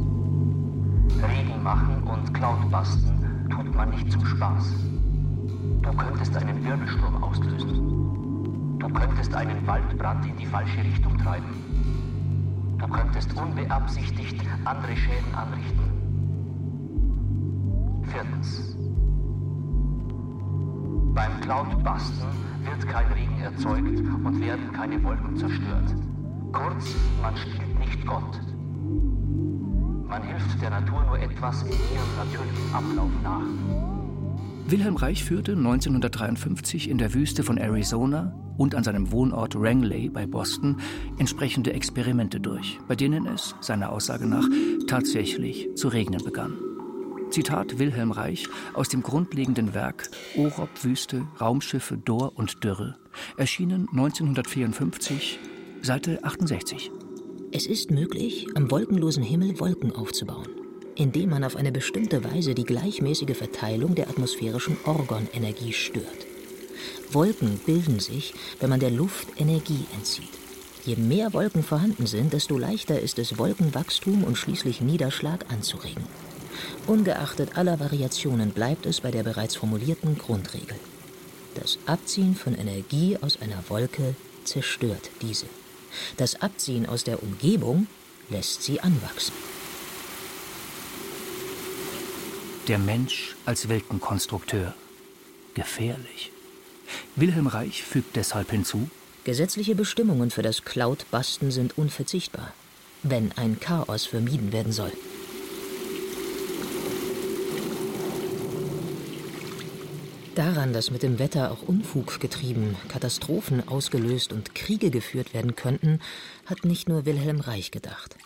Regen machen und Cloudbusten tut man nicht zum Spaß. Du könntest einen Wirbelsturm auslösen. Du könntest einen Waldbrand in die falsche Richtung treiben. Du könntest unbeabsichtigt andere Schäden anrichten. Viertens. Beim Cloudbusten wird kein Regen erzeugt und werden keine Wolken zerstört. Kurz, man spielt nicht Gott. Man hilft der Natur nur etwas in ihrem natürlichen Ablauf nach. Wilhelm Reich führte 1953 in der Wüste von Arizona und an seinem Wohnort Rangeley bei Boston entsprechende Experimente durch, bei denen es, seiner Aussage nach, tatsächlich zu regnen begann. Zitat Wilhelm Reich aus dem grundlegenden Werk Orop Wüste, Raumschiffe, Dor und Dürre, erschienen 1954, Seite 68. Es ist möglich, am wolkenlosen Himmel Wolken aufzubauen indem man auf eine bestimmte Weise die gleichmäßige Verteilung der atmosphärischen Orgonenergie stört. Wolken bilden sich, wenn man der Luft Energie entzieht. Je mehr Wolken vorhanden sind, desto leichter ist es, Wolkenwachstum und schließlich Niederschlag anzuregen. Ungeachtet aller Variationen bleibt es bei der bereits formulierten Grundregel. Das Abziehen von Energie aus einer Wolke zerstört diese. Das Abziehen aus der Umgebung lässt sie anwachsen. Der Mensch als Weltenkonstrukteur. Gefährlich. Wilhelm Reich fügt deshalb hinzu: Gesetzliche Bestimmungen für das Cloud-Basten sind unverzichtbar, wenn ein Chaos vermieden werden soll. Daran, dass mit dem Wetter auch Unfug getrieben, Katastrophen ausgelöst und Kriege geführt werden könnten, hat nicht nur Wilhelm Reich gedacht.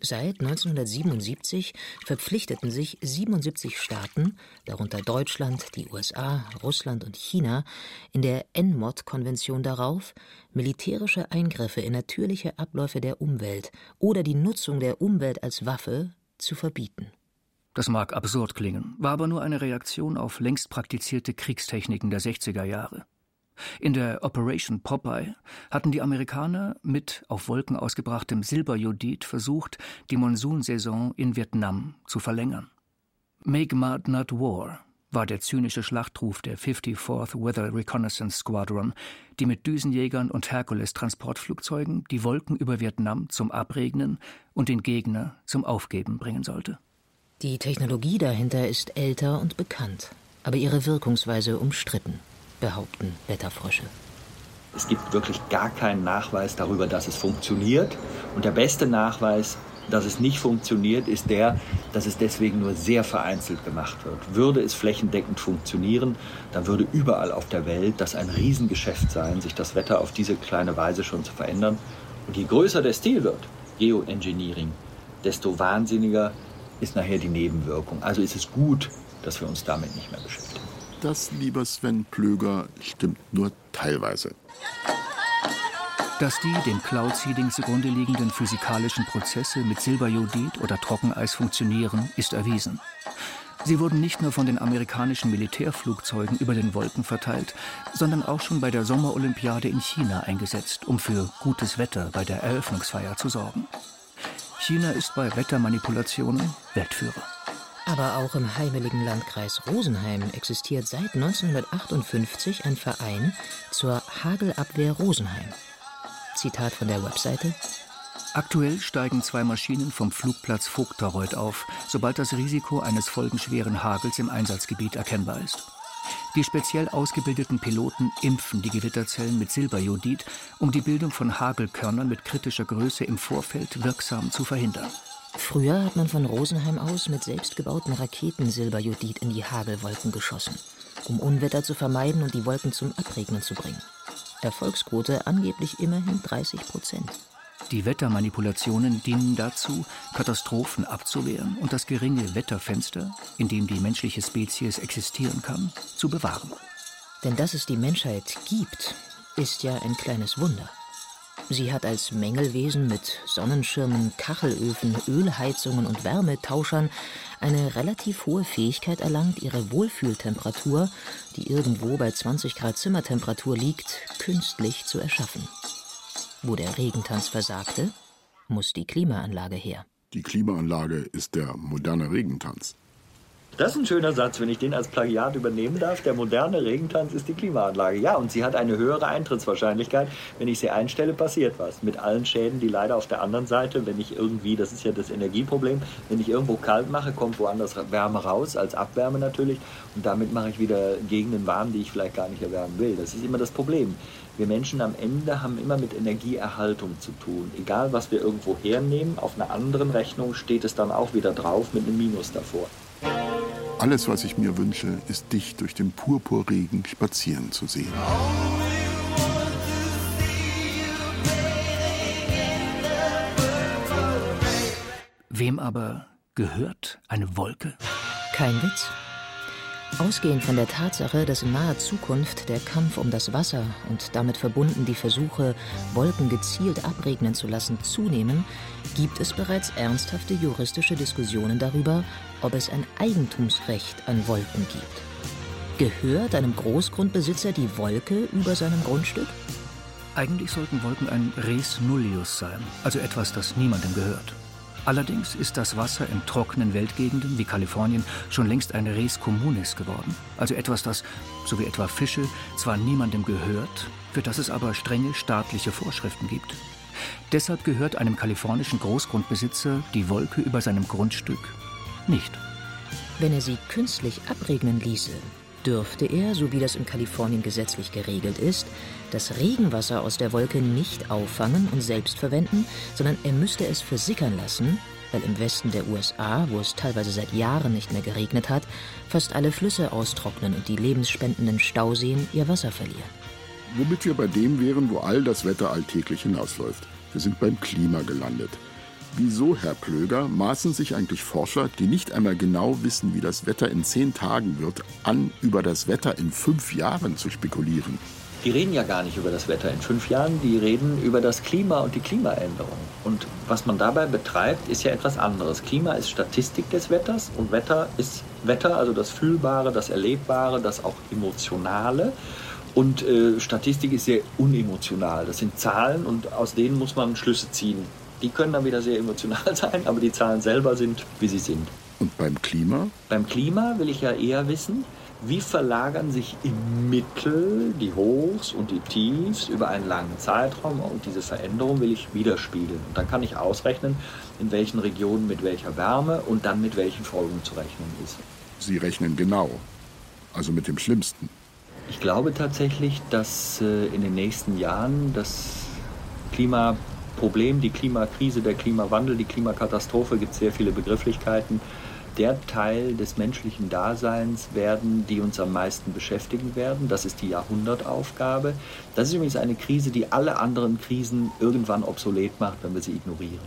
Seit 1977 verpflichteten sich 77 Staaten, darunter Deutschland, die USA, Russland und China, in der NMOD-Konvention darauf, militärische Eingriffe in natürliche Abläufe der Umwelt oder die Nutzung der Umwelt als Waffe zu verbieten. Das mag absurd klingen, war aber nur eine Reaktion auf längst praktizierte Kriegstechniken der 60er Jahre. In der Operation Popeye hatten die Amerikaner mit auf Wolken ausgebrachtem Silberjodid versucht, die Monsunsaison in Vietnam zu verlängern. Make Mud Not War war der zynische Schlachtruf der 54th Weather Reconnaissance Squadron, die mit Düsenjägern und Hercules-Transportflugzeugen die Wolken über Vietnam zum Abregnen und den Gegner zum Aufgeben bringen sollte. Die Technologie dahinter ist älter und bekannt, aber ihre Wirkungsweise umstritten behaupten Wetterfrösche. Es gibt wirklich gar keinen Nachweis darüber, dass es funktioniert. Und der beste Nachweis, dass es nicht funktioniert, ist der, dass es deswegen nur sehr vereinzelt gemacht wird. Würde es flächendeckend funktionieren, dann würde überall auf der Welt das ein Riesengeschäft sein, sich das Wetter auf diese kleine Weise schon zu verändern. Und je größer der Stil wird, Geoengineering, desto wahnsinniger ist nachher die Nebenwirkung. Also ist es gut, dass wir uns damit nicht mehr beschäftigen. Das, lieber Sven Plöger, stimmt nur teilweise. Dass die dem Cloud-Seeding zugrunde liegenden physikalischen Prozesse mit Silberjodid oder Trockeneis funktionieren, ist erwiesen. Sie wurden nicht nur von den amerikanischen Militärflugzeugen über den Wolken verteilt, sondern auch schon bei der Sommerolympiade in China eingesetzt, um für gutes Wetter bei der Eröffnungsfeier zu sorgen. China ist bei Wettermanipulationen Weltführer. Aber auch im heimeligen Landkreis Rosenheim existiert seit 1958 ein Verein zur Hagelabwehr Rosenheim. Zitat von der Webseite. Aktuell steigen zwei Maschinen vom Flugplatz Vogtereuth auf, sobald das Risiko eines folgenschweren Hagels im Einsatzgebiet erkennbar ist. Die speziell ausgebildeten Piloten impfen die Gewitterzellen mit Silberjodid, um die Bildung von Hagelkörnern mit kritischer Größe im Vorfeld wirksam zu verhindern. Früher hat man von Rosenheim aus mit selbstgebauten Raketen Silberjodid in die Hagelwolken geschossen, um Unwetter zu vermeiden und die Wolken zum Abregnen zu bringen. Erfolgsquote angeblich immerhin 30 Prozent. Die Wettermanipulationen dienen dazu, Katastrophen abzuwehren und das geringe Wetterfenster, in dem die menschliche Spezies existieren kann, zu bewahren. Denn dass es die Menschheit gibt, ist ja ein kleines Wunder. Sie hat als Mängelwesen mit Sonnenschirmen, Kachelöfen, Ölheizungen und Wärmetauschern eine relativ hohe Fähigkeit erlangt, ihre Wohlfühltemperatur, die irgendwo bei 20 Grad Zimmertemperatur liegt, künstlich zu erschaffen. Wo der Regentanz versagte, muss die Klimaanlage her. Die Klimaanlage ist der moderne Regentanz. Das ist ein schöner Satz, wenn ich den als Plagiat übernehmen darf. Der moderne Regentanz ist die Klimaanlage. Ja, und sie hat eine höhere Eintrittswahrscheinlichkeit. Wenn ich sie einstelle, passiert was. Mit allen Schäden, die leider auf der anderen Seite, wenn ich irgendwie, das ist ja das Energieproblem, wenn ich irgendwo kalt mache, kommt woanders Wärme raus, als Abwärme natürlich. Und damit mache ich wieder Gegenden warm, die ich vielleicht gar nicht erwärmen will. Das ist immer das Problem. Wir Menschen am Ende haben immer mit Energieerhaltung zu tun. Egal, was wir irgendwo hernehmen, auf einer anderen Rechnung steht es dann auch wieder drauf mit einem Minus davor. Alles, was ich mir wünsche, ist dich durch den Purpurregen spazieren zu sehen. Wem aber gehört eine Wolke? Kein Witz. Ausgehend von der Tatsache, dass in naher Zukunft der Kampf um das Wasser und damit verbunden die Versuche, Wolken gezielt abregnen zu lassen, zunehmen, gibt es bereits ernsthafte juristische Diskussionen darüber, ob es ein Eigentumsrecht an Wolken gibt. Gehört einem Großgrundbesitzer die Wolke über seinem Grundstück? Eigentlich sollten Wolken ein Res nullius sein, also etwas, das niemandem gehört. Allerdings ist das Wasser in trockenen Weltgegenden wie Kalifornien schon längst ein Res communis geworden, also etwas, das, so wie etwa Fische, zwar niemandem gehört, für das es aber strenge staatliche Vorschriften gibt. Deshalb gehört einem kalifornischen Großgrundbesitzer die Wolke über seinem Grundstück nicht. Wenn er sie künstlich abregnen ließe, dürfte er, so wie das in Kalifornien gesetzlich geregelt ist, das Regenwasser aus der Wolke nicht auffangen und selbst verwenden, sondern er müsste es versickern lassen, weil im Westen der USA, wo es teilweise seit Jahren nicht mehr geregnet hat, fast alle Flüsse austrocknen und die lebensspendenden Stauseen ihr Wasser verlieren. Womit wir bei dem wären, wo all das Wetter alltäglich hinausläuft. Wir sind beim Klima gelandet. Wieso, Herr Plöger, maßen sich eigentlich Forscher, die nicht einmal genau wissen, wie das Wetter in zehn Tagen wird, an, über das Wetter in fünf Jahren zu spekulieren? Die reden ja gar nicht über das Wetter in fünf Jahren, die reden über das Klima und die Klimaänderung. Und was man dabei betreibt, ist ja etwas anderes. Klima ist Statistik des Wetters und Wetter ist Wetter, also das Fühlbare, das Erlebbare, das auch Emotionale. Und äh, Statistik ist sehr unemotional. Das sind Zahlen und aus denen muss man Schlüsse ziehen. Die können dann wieder sehr emotional sein, aber die Zahlen selber sind, wie sie sind. Und beim Klima? Beim Klima will ich ja eher wissen, wie verlagern sich im Mittel die Hochs und die Tiefs über einen langen Zeitraum und diese Veränderung will ich widerspiegeln. Und dann kann ich ausrechnen, in welchen Regionen mit welcher Wärme und dann mit welchen Folgen zu rechnen ist. Sie rechnen genau, also mit dem Schlimmsten. Ich glaube tatsächlich, dass äh, in den nächsten Jahren das Klima Problem, die Klimakrise, der Klimawandel, die Klimakatastrophe, gibt es sehr viele Begrifflichkeiten, der Teil des menschlichen Daseins werden, die uns am meisten beschäftigen werden. Das ist die Jahrhundertaufgabe. Das ist übrigens eine Krise, die alle anderen Krisen irgendwann obsolet macht, wenn wir sie ignorieren.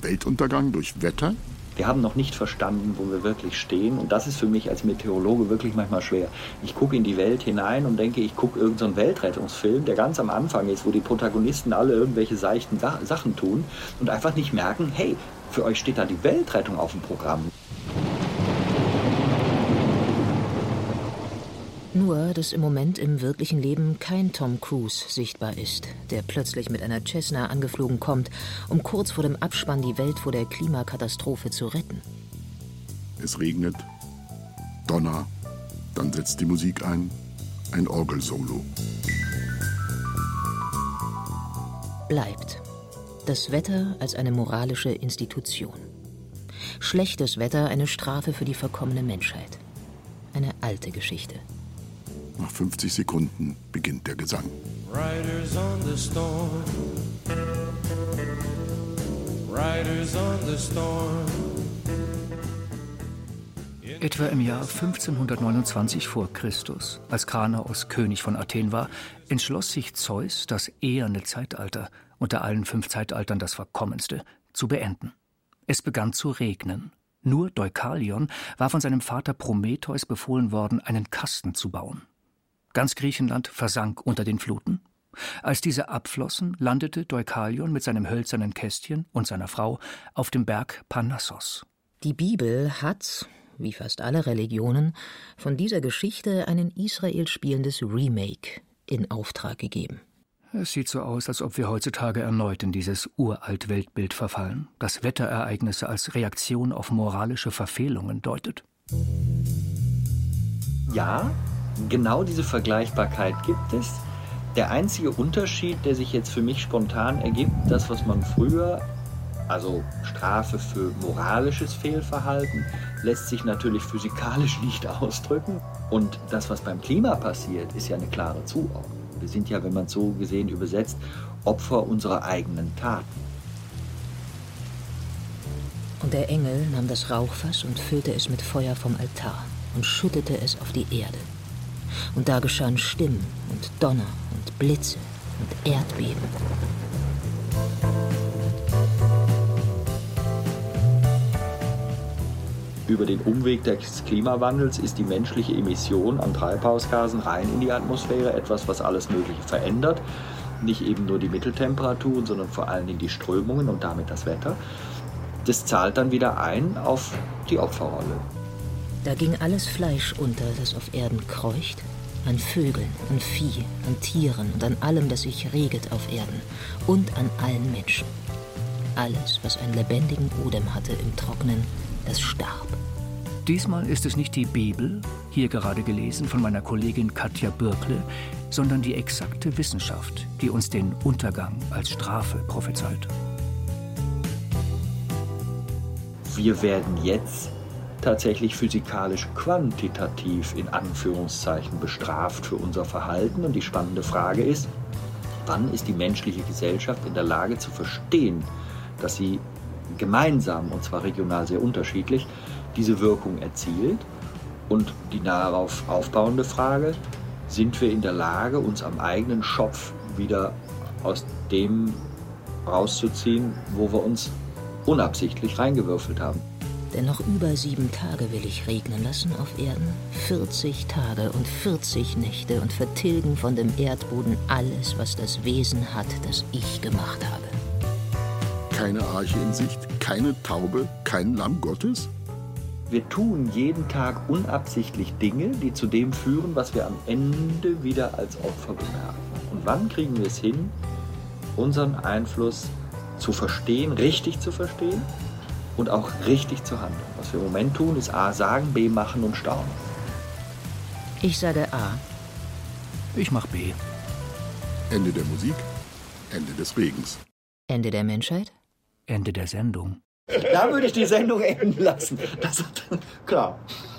Weltuntergang durch Wetter? Wir haben noch nicht verstanden, wo wir wirklich stehen. Und das ist für mich als Meteorologe wirklich manchmal schwer. Ich gucke in die Welt hinein und denke, ich gucke irgendeinen so Weltrettungsfilm, der ganz am Anfang ist, wo die Protagonisten alle irgendwelche seichten Sachen tun und einfach nicht merken, hey, für euch steht da die Weltrettung auf dem Programm. Nur, dass im Moment im wirklichen Leben kein Tom Cruise sichtbar ist, der plötzlich mit einer Cessna angeflogen kommt, um kurz vor dem Abspann die Welt vor der Klimakatastrophe zu retten. Es regnet, Donner, dann setzt die Musik ein, ein Orgelsolo. Bleibt das Wetter als eine moralische Institution. Schlechtes Wetter eine Strafe für die verkommene Menschheit. Eine alte Geschichte. Nach 50 Sekunden beginnt der Gesang. Riders on the storm. Riders on the storm. Etwa im Jahr 1529 vor Christus, als Kranaos König von Athen war, entschloss sich Zeus, das eherne Zeitalter, unter allen fünf Zeitaltern das verkommenste, zu beenden. Es begann zu regnen. Nur Deukalion war von seinem Vater Prometheus befohlen worden, einen Kasten zu bauen. Ganz Griechenland versank unter den Fluten. Als diese abflossen, landete Deukalion mit seinem hölzernen Kästchen und seiner Frau auf dem Berg Parnassos. Die Bibel hat, wie fast alle Religionen, von dieser Geschichte einen Israel spielendes Remake in Auftrag gegeben. Es sieht so aus, als ob wir heutzutage erneut in dieses uralt Weltbild verfallen, das Wetterereignisse als Reaktion auf moralische Verfehlungen deutet. Ja, genau diese Vergleichbarkeit gibt es. Der einzige Unterschied, der sich jetzt für mich spontan ergibt, das, was man früher, also Strafe für moralisches Fehlverhalten, lässt sich natürlich physikalisch nicht ausdrücken. Und das, was beim Klima passiert, ist ja eine klare Zuordnung. Wir sind ja, wenn man es so gesehen übersetzt, Opfer unserer eigenen Taten. Und der Engel nahm das Rauchfass und füllte es mit Feuer vom Altar und schüttete es auf die Erde. Und da geschahen Stimmen und Donner und Blitze und Erdbeben. Über den Umweg des Klimawandels ist die menschliche Emission an Treibhausgasen rein in die Atmosphäre etwas, was alles Mögliche verändert. Nicht eben nur die Mitteltemperaturen, sondern vor allen Dingen die Strömungen und damit das Wetter. Das zahlt dann wieder ein auf die Opferrolle. Da ging alles Fleisch unter, das auf Erden kreucht, an Vögeln, an Vieh, an Tieren und an allem, das sich reget auf Erden und an allen Menschen. Alles, was einen lebendigen Odem hatte im Trocknen, das starb. Diesmal ist es nicht die Bibel, hier gerade gelesen von meiner Kollegin Katja Birkle, sondern die exakte Wissenschaft, die uns den Untergang als Strafe prophezeit. Wir werden jetzt tatsächlich physikalisch quantitativ in Anführungszeichen bestraft für unser Verhalten. Und die spannende Frage ist, wann ist die menschliche Gesellschaft in der Lage zu verstehen, dass sie gemeinsam, und zwar regional sehr unterschiedlich, diese Wirkung erzielt? Und die darauf aufbauende Frage, sind wir in der Lage, uns am eigenen Schopf wieder aus dem rauszuziehen, wo wir uns unabsichtlich reingewürfelt haben? Denn noch über sieben Tage will ich regnen lassen auf Erden, 40 Tage und 40 Nächte und vertilgen von dem Erdboden alles, was das Wesen hat, das ich gemacht habe. Keine Arche in Sicht, keine Taube, kein Lamm Gottes? Wir tun jeden Tag unabsichtlich Dinge, die zu dem führen, was wir am Ende wieder als Opfer bemerken. Und wann kriegen wir es hin, unseren Einfluss zu verstehen, richtig zu verstehen und auch richtig zu handeln. Was wir im Moment tun, ist A sagen, B machen und staunen. Ich sage A. Ich mach B. Ende der Musik, Ende des Regens. Ende der Menschheit? Ende der Sendung. Da würde ich die Sendung enden lassen. Das, klar.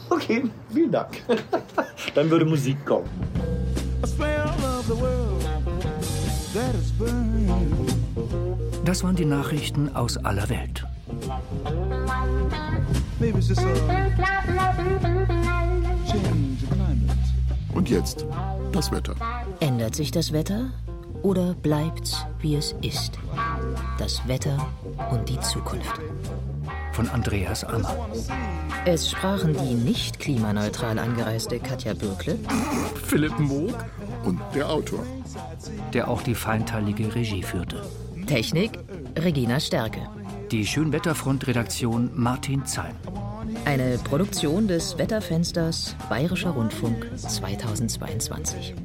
Okay, vielen Dank. Dann würde Musik kommen. Das waren die Nachrichten aus aller Welt. Und jetzt das Wetter. Ändert sich das Wetter oder bleibt's, wie es ist? Das Wetter und die Zukunft. Von Andreas Ammer. Es sprachen die nicht klimaneutral angereiste Katja Bürkle, Philipp Moog und der Autor, der auch die feinteilige Regie führte. Technik Regina Stärke. Die Schönwetterfront-Redaktion Martin Zein. Eine Produktion des Wetterfensters Bayerischer Rundfunk 2022.